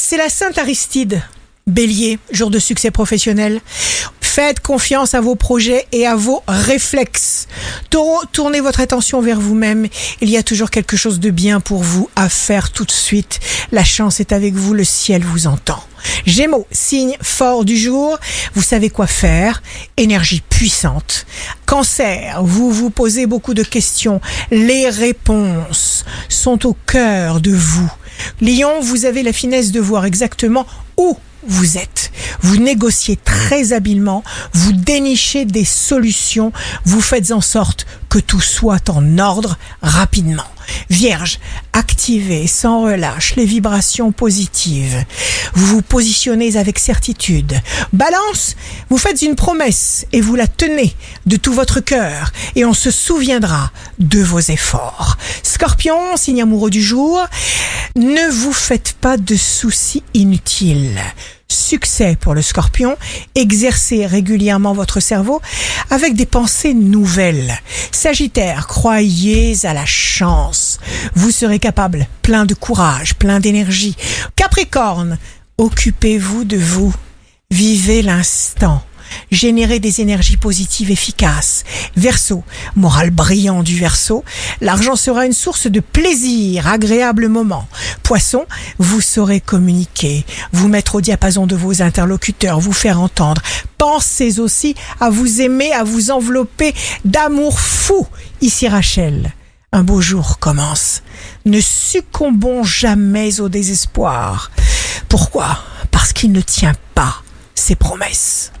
C'est la Sainte Aristide. Bélier, jour de succès professionnel. Faites confiance à vos projets et à vos réflexes. Taureau, tournez votre attention vers vous-même. Il y a toujours quelque chose de bien pour vous à faire tout de suite. La chance est avec vous, le ciel vous entend. Gémeaux, signe fort du jour, vous savez quoi faire, énergie puissante. Cancer, vous vous posez beaucoup de questions, les réponses sont au cœur de vous. Lion, vous avez la finesse de voir exactement où vous êtes. Vous négociez très habilement, vous dénichez des solutions, vous faites en sorte que tout soit en ordre rapidement. Vierge, activez sans relâche les vibrations positives. Vous vous positionnez avec certitude. Balance, vous faites une promesse et vous la tenez de tout votre cœur et on se souviendra de vos efforts. Scorpion, signe amoureux du jour, ne vous faites pas de soucis inutiles succès pour le scorpion, exercez régulièrement votre cerveau avec des pensées nouvelles. Sagittaire, croyez à la chance. Vous serez capable, plein de courage, plein d'énergie. Capricorne, occupez-vous de vous. Vivez l'instant. Générez des énergies positives efficaces. Verseau, morale brillant du verso, l'argent sera une source de plaisir, agréable moment. Poisson, vous saurez communiquer, vous mettre au diapason de vos interlocuteurs, vous faire entendre. Pensez aussi à vous aimer, à vous envelopper d'amour fou. Ici Rachel. Un beau jour commence. Ne succombons jamais au désespoir. Pourquoi? Parce qu'il ne tient pas ses promesses.